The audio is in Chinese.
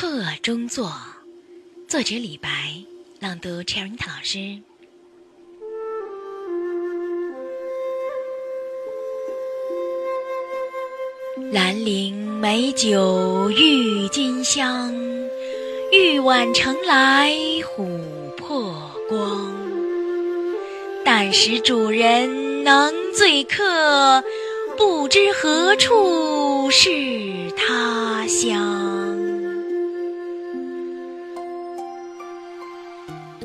客中作，作者李白，朗读 Cherry 老师。兰陵美酒郁金香，玉碗盛来琥珀光。但使主人能醉客，不知何处是他乡。